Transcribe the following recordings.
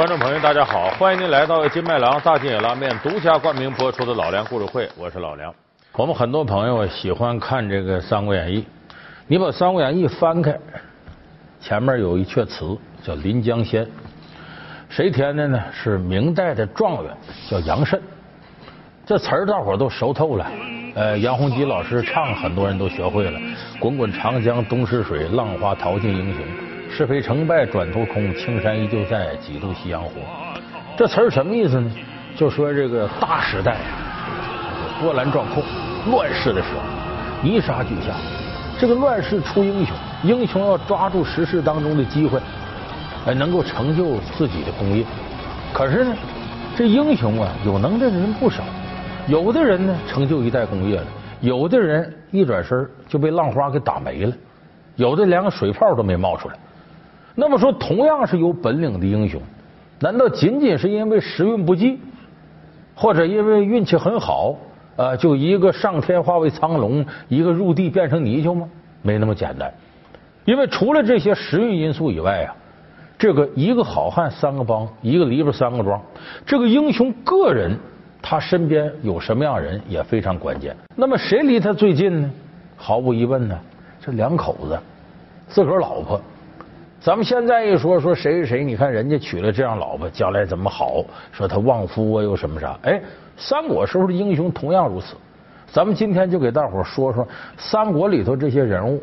观众朋友，大家好，欢迎您来到金麦郎大金野拉面独家冠名播出的老梁故事会，我是老梁。我们很多朋友喜欢看这个《三国演义》，你把《三国演义》翻开，前面有一阙词叫《临江仙》，谁填的呢？是明代的状元，叫杨慎。这词儿大伙都熟透了，呃，杨洪基老师唱，很多人都学会了。滚滚长江东逝水，浪花淘尽英雄。是非成败转头空，青山依旧在，几度夕阳红。这词儿什么意思呢？就说这个大时代波澜壮阔，乱世的时候泥沙俱下，这个乱世出英雄，英雄要抓住时势当中的机会，哎，能够成就自己的功业。可是呢，这英雄啊，有能耐的人不少，有的人呢成就一代功业了，有的人一转身就被浪花给打没了，有的连个水泡都没冒出来。那么说，同样是有本领的英雄，难道仅仅是因为时运不济，或者因为运气很好啊，就一个上天化为苍龙，一个入地变成泥鳅吗？没那么简单。因为除了这些时运因素以外啊，这个一个好汉三个帮，一个篱笆三个桩，这个英雄个人他身边有什么样人也非常关键。那么谁离他最近呢？毫无疑问呢，这两口子自个儿老婆。咱们现在一说说谁谁谁，你看人家娶了这样老婆，将来怎么好？说他旺夫啊，又什么啥？哎，三国时候的英雄同样如此。咱们今天就给大伙说说三国里头这些人物，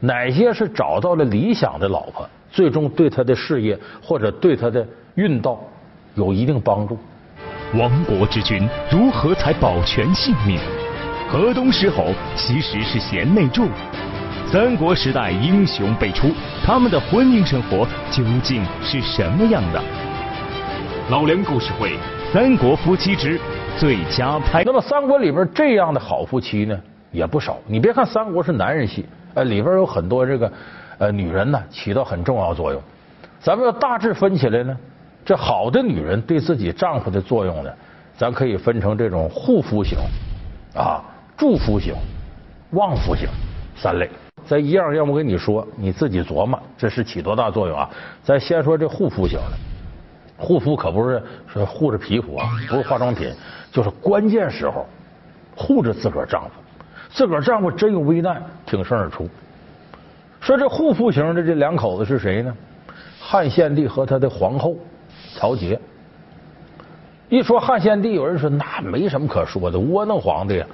哪些是找到了理想的老婆，最终对他的事业或者对他的运道有一定帮助。亡国之君如何才保全性命？河东狮吼其实是贤内助。三国时代英雄辈出，他们的婚姻生活究竟是什么样的？老梁故事会《三国夫妻之最佳拍》。那么三国里边这样的好夫妻呢也不少。你别看三国是男人戏，呃，里边有很多这个呃女人呢起到很重要作用。咱们要大致分起来呢，这好的女人对自己丈夫的作用呢，咱可以分成这种护肤型啊、助夫型、旺夫型三类。咱一样，要不跟你说，你自己琢磨，这是起多大作用啊？咱先说这护肤型的，护肤可不是说护着皮肤啊，不是化妆品，就是关键时候护着自个儿丈夫，自个儿丈夫真有危难，挺身而出。说这护肤型的这两口子是谁呢？汉献帝和他的皇后曹节。一说汉献帝，有人说那没什么可说的，窝囊皇帝呀。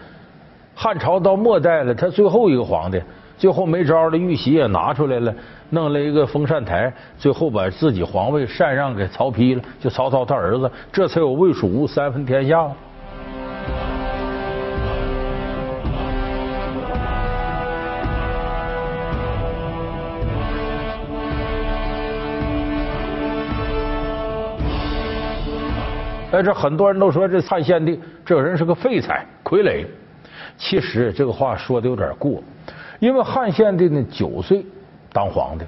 汉朝到末代了，他最后一个皇帝。最后没招了，玉玺也拿出来了，弄了一个封禅台，最后把自己皇位禅让给曹丕了，就曹操他儿子，这才有魏蜀吴三分天下。哎，这很多人都说这汉献帝这个人是个废材、傀儡，其实这个话说的有点过。因为汉献帝呢九岁当皇帝，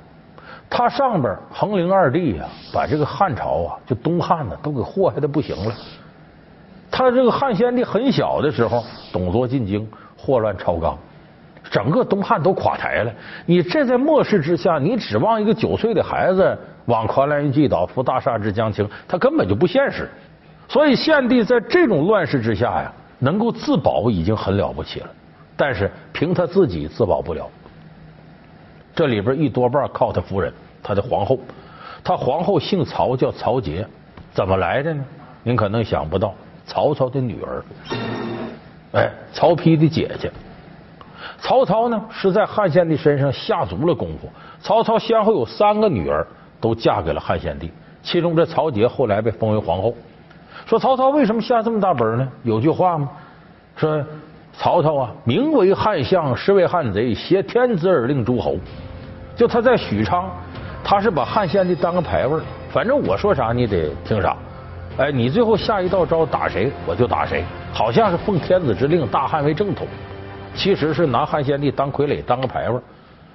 他上边横陵二帝呀，把这个汉朝啊，就东汉呢，都给祸害的不行了。他这个汉献帝很小的时候，董卓进京，祸乱朝纲，整个东汉都垮台了。你这在末世之下，你指望一个九岁的孩子往狂澜于既倒，扶大厦之将倾，他根本就不现实。所以献帝在这种乱世之下呀，能够自保已经很了不起了。但是凭他自己自保不了，这里边一多半靠他夫人，他的皇后。他皇后姓曹，叫曹节，怎么来的呢？您可能想不到，曹操的女儿，哎，曹丕的姐姐。曹操呢是在汉献帝身上下足了功夫。曹操先后有三个女儿都嫁给了汉献帝，其中这曹节后来被封为皇后。说曹操为什么下这么大本呢？有句话吗？说。曹操啊，名为汉相，实为汉贼，挟天子而令诸侯。就他在许昌，他是把汉献帝当个牌位，反正我说啥你得听啥。哎，你最后下一道招打谁，我就打谁，好像是奉天子之令，大汉为正统。其实是拿汉献帝当傀儡，当个牌位。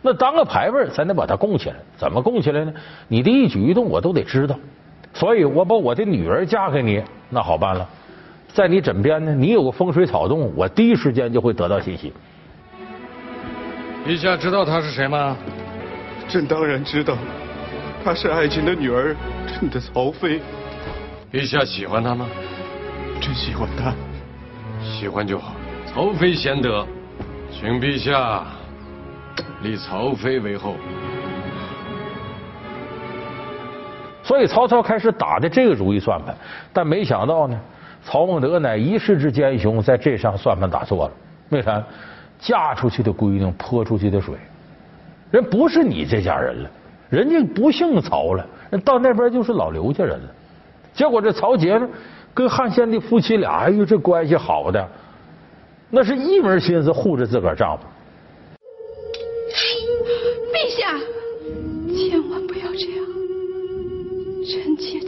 那当个牌位，咱得把他供起来。怎么供起来呢？你的一举一动我都得知道。所以我把我的女儿嫁给你，那好办了。在你枕边呢，你有个风吹草动，我第一时间就会得到信息。陛下知道她是谁吗？朕当然知道，她是爱卿的女儿朕的曹妃。陛下喜欢她吗？朕喜欢她。喜欢就好。曹妃贤德，请陛下立曹妃为后。所以曹操开始打的这个如意算盘，但没想到呢，曹孟德乃一世之奸雄，在这上算盘打错了。为啥？嫁出去的闺女泼出去的水，人不是你这家人了，人家不姓曹了，人到那边就是老刘家人了。结果这曹杰呢，跟汉献帝夫妻俩，哎呦，这关系好的，那是一门心思护着自个儿丈夫。陛下，千万不要这样，臣妾。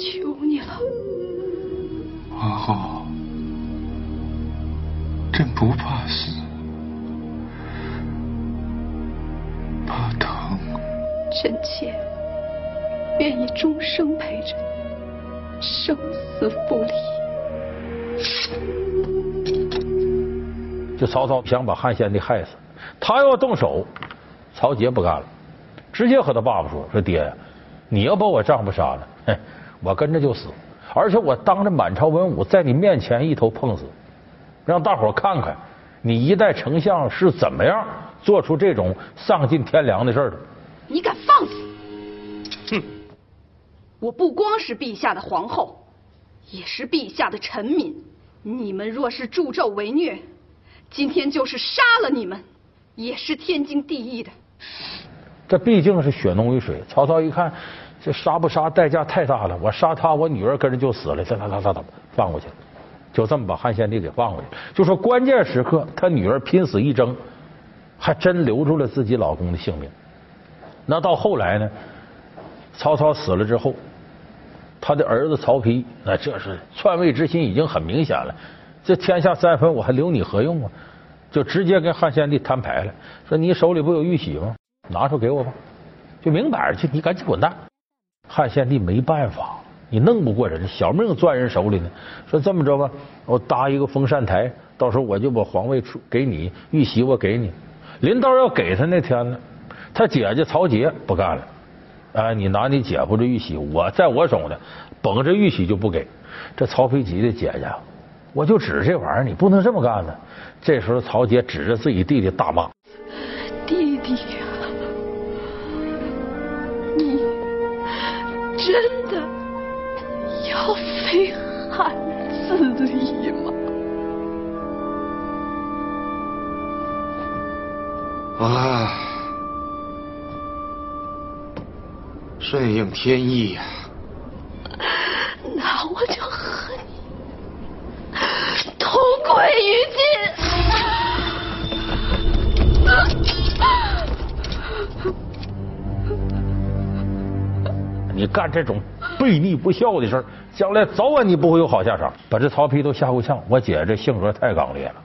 后，朕不怕死。怕疼臣妾愿意终生陪着你，生死不离。就曹操想把汉献帝害死，他要动手，曹杰不干了，直接和他爸爸说：“说爹呀，你要把我丈夫杀了，我跟着就死，而且我当着满朝文武在你面前一头碰死，让大伙看看你一代丞相是怎么样做出这种丧尽天良的事的。”你敢放肆！哼！我不光是陛下的皇后，也是陛下的臣民。你们若是助纣为虐，今天就是杀了你们，也是天经地义的。这毕竟是血浓于水。曹操一看，这杀不杀代价太大了，我杀他，我女儿跟着就死了。这他他他他放过去，就这么把汉献帝给放过去。就说关键时刻，他女儿拼死一争，还真留住了自己老公的性命。那到后来呢？曹操死了之后，他的儿子曹丕，那这是篡位之心已经很明显了。这天下三分，我还留你何用啊？就直接跟汉献帝摊牌了，说你手里不有玉玺吗？拿出给我吧。就明摆着去，你赶紧滚蛋。汉献帝没办法，你弄不过人，小命攥人手里呢。说这么着吧，我搭一个封禅台，到时候我就把皇位出给你，玉玺我给你。临到要给他那天呢。他姐姐曹杰不干了，哎，你拿你姐夫这玉玺，我在我手呢，捧着玉玺就不给。这曹丕急的姐姐，我就指这玩意儿，你不能这么干呢。这时候曹杰指着自己弟弟大骂：“真的要非汉自立吗？”啊！顺应天意呀！干这种背逆不孝的事儿，将来早晚你不会有好下场。把这曹丕都吓够呛。我姐这性格太刚烈了，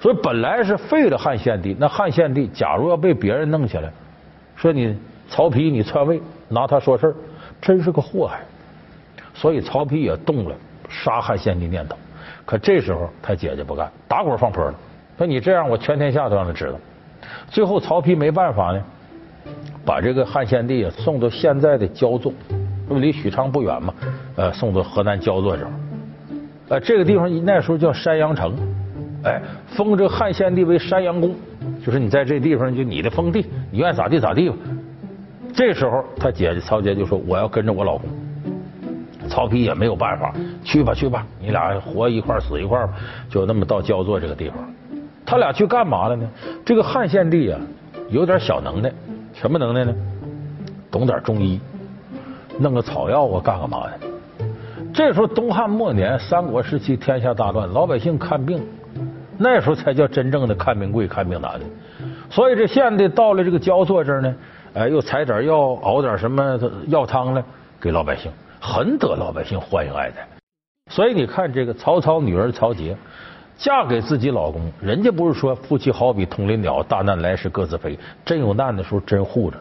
所以本来是废了汉献帝。那汉献帝假如要被别人弄起来，说你曹丕你篡位。拿他说事儿，真是个祸害。所以曹丕也动了杀汉献帝念头。可这时候他姐姐不干，打滚放坡了。说你这样，我全天下都让他知道。最后曹丕没办法呢，把这个汉献帝啊送到现在的焦作，那不离许昌不远嘛？呃，送到河南焦作这儿。呃，这个地方那时候叫山阳城，哎，封这汉献帝为山阳公，就是你在这地方就你的封地，你愿意咋地咋地吧。这时候，他姐姐曹杰就说：“我要跟着我老公。”曹丕也没有办法，去吧去吧，你俩活一块死一块吧，就那么到焦作这个地方。他俩去干嘛了呢？这个汉献帝啊，有点小能耐，什么能耐呢？懂点中医，弄个草药啊，干干嘛的？这时候东汉末年，三国时期，天下大乱，老百姓看病，那时候才叫真正的看病贵、看病难的。所以这县的到了这个焦作这儿呢。哎，又采点药，熬点什么药汤呢？给老百姓，很得老百姓欢迎爱戴。所以你看，这个曹操女儿曹节嫁给自己老公，人家不是说夫妻好比同林鸟，大难来时各自飞，真有难的时候真护着。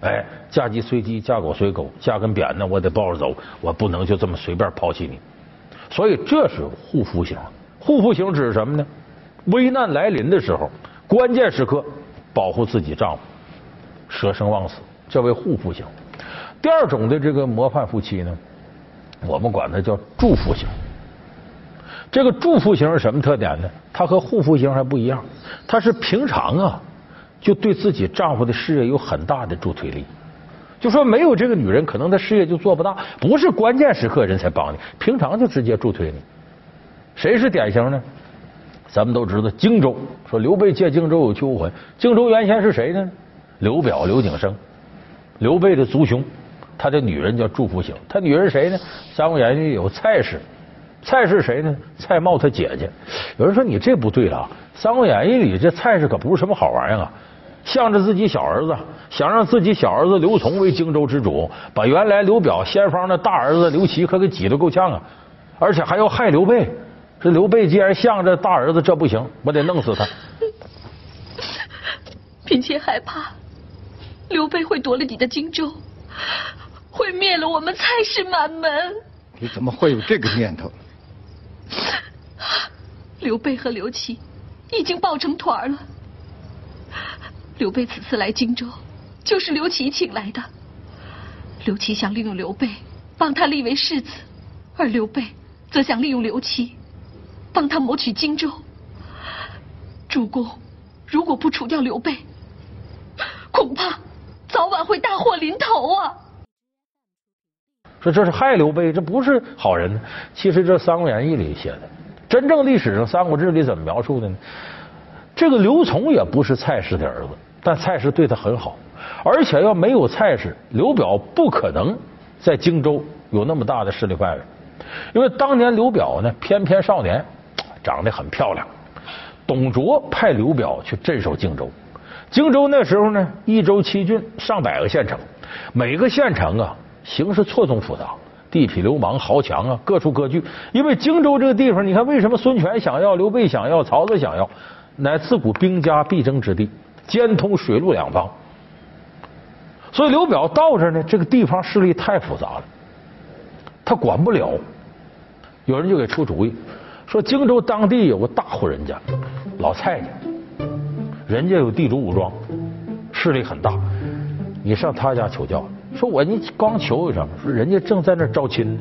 哎，嫁鸡随鸡，嫁狗随狗，嫁根扁呢，我得抱着走，我不能就这么随便抛弃你。所以这是护肤型。护肤型指什么呢？危难来临的时候，关键时刻保护自己丈夫。舍生忘死，这为护夫型。第二种的这个模范夫妻呢，我们管它叫祝福型。这个祝福型是什么特点呢？它和护肤型还不一样，它是平常啊就对自己丈夫的事业有很大的助推力。就说没有这个女人，可能她事业就做不大，不是关键时刻人才帮你，平常就直接助推你。谁是典型呢？咱们都知道荆州，说刘备借荆州有求婚，荆州原先是谁呢？刘表刘景升，刘备的族兄，他的女人叫祝福型，他女人谁呢？《三国演义》有蔡氏，蔡氏谁呢？蔡瑁他姐姐。有人说你这不对了，《三国演义》里这蔡氏可不是什么好玩意儿啊，向着自己小儿子，想让自己小儿子刘琮为荆州之主，把原来刘表先方的大儿子刘琦可给挤得够呛啊，而且还要害刘备。这刘备既然向着大儿子，这不行，我得弄死他。嫔妾害怕刘备会夺了你的荆州，会灭了我们蔡氏满门。你怎么会有这个念头？刘备和刘琦已经抱成团了。刘备此次来荆州，就是刘琦请来的。刘琦想利用刘备帮他立为世子，而刘备则想利用刘琦。帮他谋取荆州，主公如果不除掉刘备，恐怕早晚会大祸临头啊！说这是害刘备，这不是好人。其实这《三国演义》里写的，真正历史上《三国志》里怎么描述的呢？这个刘琮也不是蔡氏的儿子，但蔡氏对他很好，而且要没有蔡氏，刘表不可能在荆州有那么大的势力范围，因为当年刘表呢，翩翩少年。长得很漂亮，董卓派刘表去镇守荆州。荆州那时候呢，一州七郡，上百个县城，每个县城啊，形势错综复杂，地痞流氓、豪强啊，各处各据。因为荆州这个地方，你看为什么孙权想要，刘备想要，曹操想要，乃自古兵家必争之地，兼通水陆两方。所以刘表到这呢，这个地方势力太复杂了，他管不了。有人就给出主意。说荆州当地有个大户人家，老蔡家，人家有地主武装，势力很大。你上他家求教，说我你光求什么？说人家正在那招亲呢。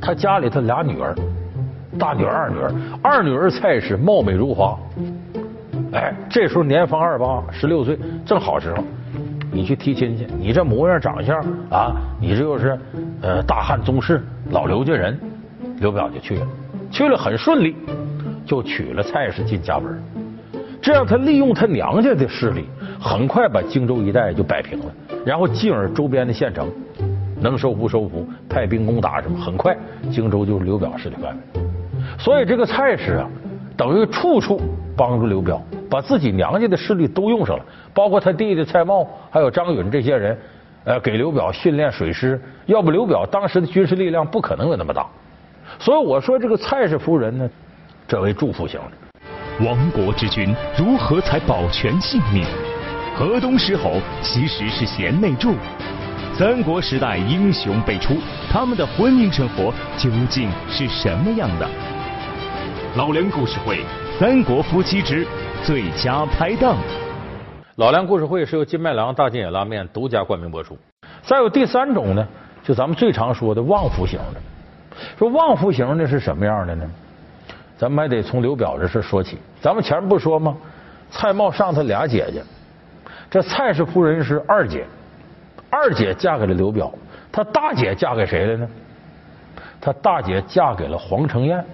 他家里头俩女儿，大女儿、二女儿，二女儿蔡氏貌美如花。哎，这时候年方二八，十六岁，正好时候，你去提亲去。你这模样长相啊，你这又是呃大汉宗室，老刘家人，刘表就去了。去了很顺利，就娶了蔡氏进家门，这样他利用他娘家的势力，很快把荆州一带就摆平了，然后进而周边的县城能收复收服，派兵攻打什么，很快荆州就是刘表势力范围。所以这个蔡氏啊，等于处处帮助刘表，把自己娘家的势力都用上了，包括他弟弟蔡瑁，还有张允这些人，呃，给刘表训练水师，要不刘表当时的军事力量不可能有那么大。所以我说这个蔡氏夫人呢，这为祝福型的。亡国之君如何才保全性命？河东狮吼其实是贤内助。三国时代英雄辈出，他们的婚姻生活究竟是什么样的？老梁故事会，三国夫妻之最佳拍档。老梁故事会是由金麦郎大金野拉面独家冠名播出。再有第三种呢，就咱们最常说的旺夫型的。说旺夫型的是什么样的呢？咱们还得从刘表这事说起。咱们前面不说吗？蔡瑁上他俩姐姐，这蔡氏夫人是二姐，二姐嫁给了刘表，他大姐嫁给谁了呢？他大姐嫁给了黄承彦。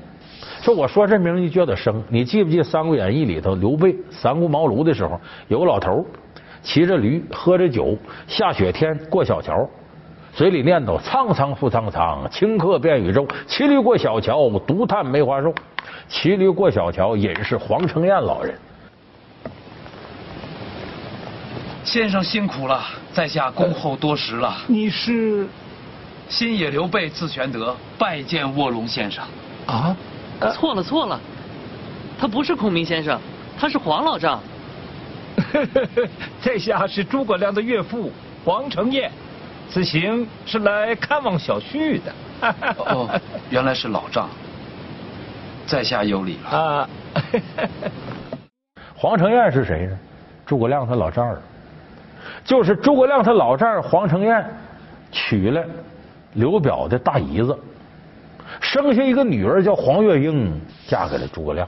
说我说这名你觉得生？你记不记《三国演义》里头刘备三顾茅庐的时候，有个老头骑着驴，喝着酒，下雪天过小桥。嘴里念叨：“苍苍复苍苍，顷刻变宇宙。骑驴过小桥，独叹梅花瘦。骑驴过小桥，隐是黄承彦老人。先生辛苦了，在下恭候多时了。你是新野刘备字玄德，拜见卧龙先生。啊？错了错了，他不是孔明先生，他是黄老丈。在下是诸葛亮的岳父黄承彦。此行是来看望小婿的。哦，原来是老丈，在下有礼了。啊，黄承彦是谁呢？诸葛亮他老丈人，就是诸葛亮他老丈人黄承彦娶了刘表的大姨子，生下一个女儿叫黄月英，嫁给了诸葛亮。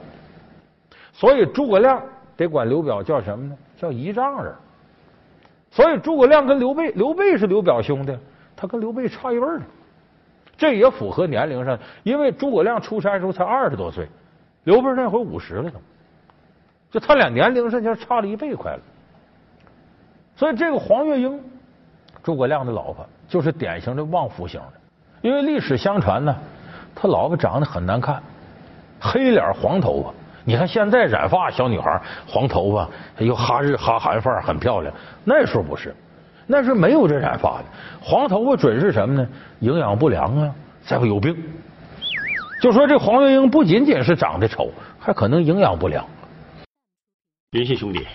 所以诸葛亮得管刘表叫什么呢？叫姨丈人。所以诸葛亮跟刘备，刘备是刘表兄弟，他跟刘备差一辈儿呢。这也符合年龄上，因为诸葛亮出山时候才二十多岁，刘备那会儿五十了都，就他俩年龄上就差了一倍快了。所以这个黄月英，诸葛亮的老婆，就是典型的旺夫型的。因为历史相传呢，他老婆长得很难看，黑脸黄头发。你看现在染发小女孩黄头发又哈日哈韩范很漂亮，那时候不是，那是没有这染发的。黄头发准是什么呢？营养不良啊，再会有病。就说这黄月英不仅仅是长得丑，还可能营养不良。云信兄弟，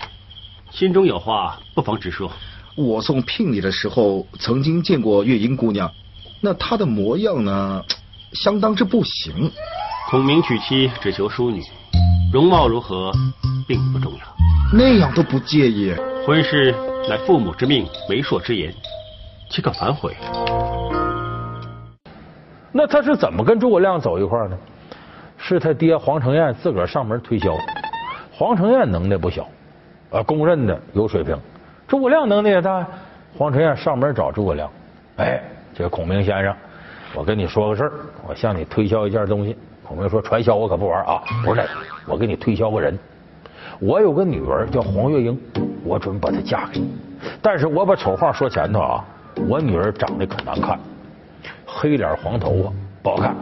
心中有话不妨直说。我送聘礼的时候曾经见过月英姑娘，那她的模样呢，相当之不行。孔明娶妻只求淑女。容貌如何并不重要，那样都不介意。婚事乃父母之命，媒妁之言，岂可反悔？那他是怎么跟诸葛亮走一块呢？是他爹黄承彦自个儿上门推销。黄承彦能耐不小，啊，公认的有水平。诸葛亮能耐也大，黄承彦上门找诸葛亮，哎，这孔明先生，我跟你说个事儿，我向你推销一件东西。孔明说：“传销我可不玩啊，不是那个，我给你推销个人。我有个女儿叫黄月英，我准把她嫁给你。但是我把丑话说前头啊，我女儿长得可难看，黑脸黄头发不好看，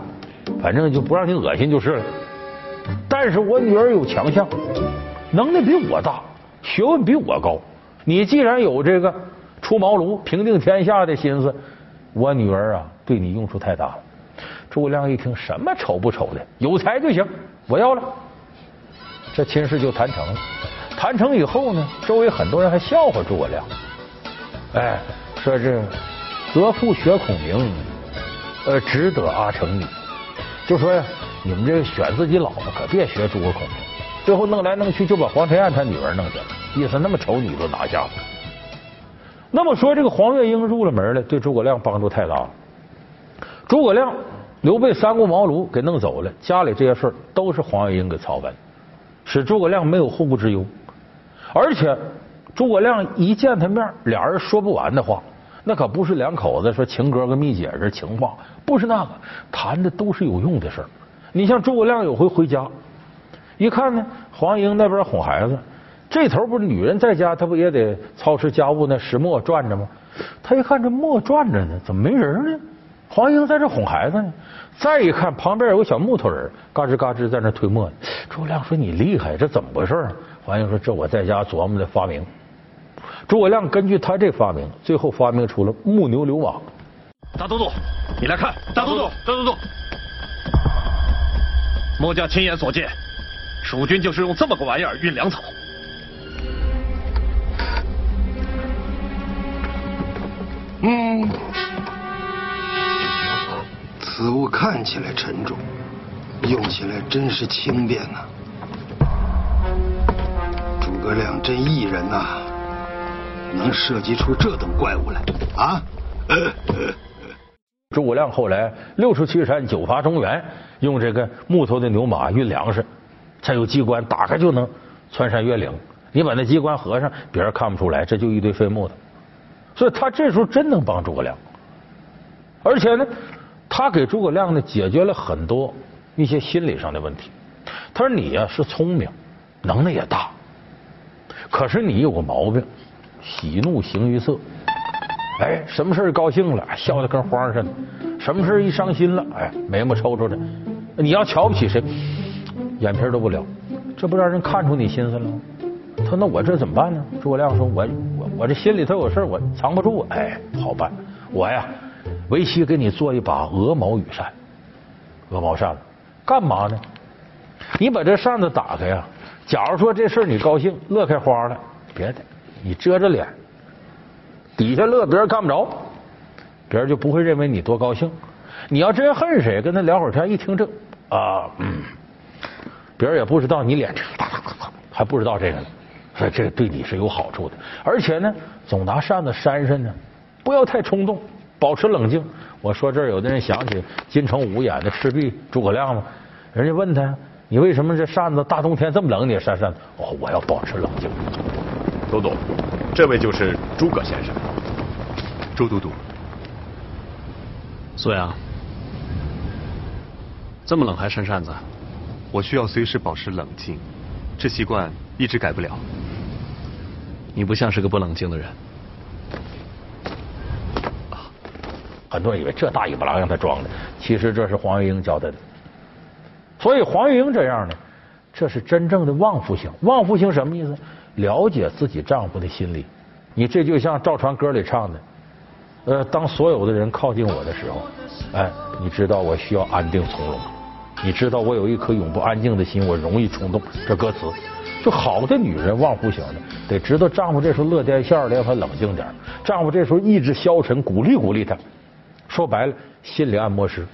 反正就不让你恶心就是了。但是我女儿有强项，能力比我大，学问比我高。你既然有这个出茅庐平定天下的心思，我女儿啊，对你用处太大了。”诸葛亮一听，什么丑不丑的，有才就行，我要了。这亲事就谈成了。谈成以后呢，周围很多人还笑话诸葛亮，哎，说这择父学孔明，呃，只得阿成女。就说呀，你们这选自己老婆可别学诸葛孔明。最后弄来弄去，就把黄承彦他女儿弄下来，意思那么丑女都拿下了。那么说，这个黄月英入了门了，对诸葛亮帮助太大了。诸葛亮。刘备三顾茅庐给弄走了，家里这些事儿都是黄月英给操办，使诸葛亮没有后顾之忧。而且诸葛亮一见他面，俩人说不完的话，那可不是两口子说情哥跟蜜姐这情话，不是那个，谈的都是有用的事儿。你像诸葛亮有回回家，一看呢，黄英那边哄孩子，这头不是女人在家，她不也得操持家务那？石磨转着吗？他一看这磨转着呢，怎么没人呢？黄英在这哄孩子呢，再一看旁边有个小木头人，嘎吱嘎吱在那推磨呢。诸葛亮说：“你厉害，这怎么回事？”黄英说：“这我在家琢磨的发明。”诸葛亮根据他这发明，最后发明出了木牛流马。大都督，你来看，大都督，大都督，末将亲眼所见，蜀军就是用这么个玩意儿运粮草。嗯。此物看起来沉重，用起来真是轻便呐。诸诸葛亮真异人呐，能设计出这等怪物来啊！诸葛亮后来六出祁山，九伐中原，用这个木头的牛马运粮食，才有机关打开就能穿山越岭。你把那机关合上，别人看不出来，这就一堆废木头。所以他这时候真能帮诸葛亮，而且呢。他给诸葛亮呢解决了很多一些心理上的问题。他说：“你呀是聪明，能耐也大，可是你有个毛病，喜怒形于色。哎，什么事高兴了，笑得跟花似的；什么事一伤心了，哎，眉毛抽抽的。你要瞧不起谁，眼皮都不了，这不让人看出你心思了吗？”他说：“那我这怎么办呢？”诸葛亮说：“我我我这心里头有事我藏不住。哎，好办，我呀。”为妻给你做一把鹅毛羽扇，鹅毛扇，干嘛呢？你把这扇子打开呀，假如说这事你高兴，乐开花了，别的你遮着脸，底下乐别人看不着，别人就不会认为你多高兴。你要真恨谁，跟他聊会儿天，一听这啊，嗯，别人也不知道你脸这还不知道这个呢，所以这个对你是有好处的。而且呢，总拿扇子扇扇呢，不要太冲动。保持冷静。我说这儿，有的人想起金城武演的赤壁诸葛亮吗？人家问他，你为什么这扇子大冬天这么冷，你也扇扇子？哦，我要保持冷静。都督，这位就是诸葛先生。周都督，苏阳，这么冷还扇扇子？我需要随时保持冷静，这习惯一直改不了。你不像是个不冷静的人。很多人以为这大尾巴狼让他装的，其实这是黄月英教他的。所以黄月英这样呢，这是真正的旺夫型。旺夫型什么意思？了解自己丈夫的心理。你这就像赵传歌里唱的。呃，当所有的人靠近我的时候，哎，你知道我需要安定从容，你知道我有一颗永不安静的心，我容易冲动。这歌词，就好的女人旺夫型的，得知道丈夫这时候乐颠线的，让他冷静点；丈夫这时候意志消沉，鼓励鼓励他。说白了，心理按摩师，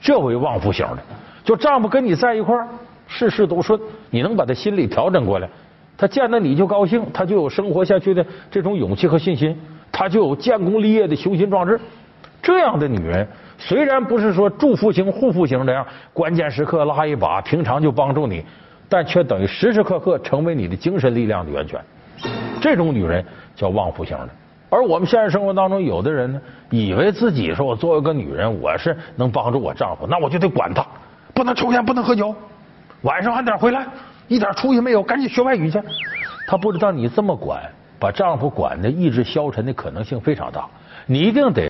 这为旺夫型的。就丈夫跟你在一块儿，事事都顺，你能把他心理调整过来，他见到你就高兴，他就有生活下去的这种勇气和信心。他就有建功立业的雄心壮志，这样的女人虽然不是说祝福型、护肤型这样，关键时刻拉一把，平常就帮助你，但却等于时时刻刻成为你的精神力量的源泉。这种女人叫旺夫型的。而我们现实生活当中，有的人呢，以为自己说我作为一个女人，我是能帮助我丈夫，那我就得管他，不能抽烟，不能喝酒，晚上晚点回来，一点出息没有，赶紧学外语去。他不知道你这么管。把丈夫管的意志消沉的可能性非常大，你一定得。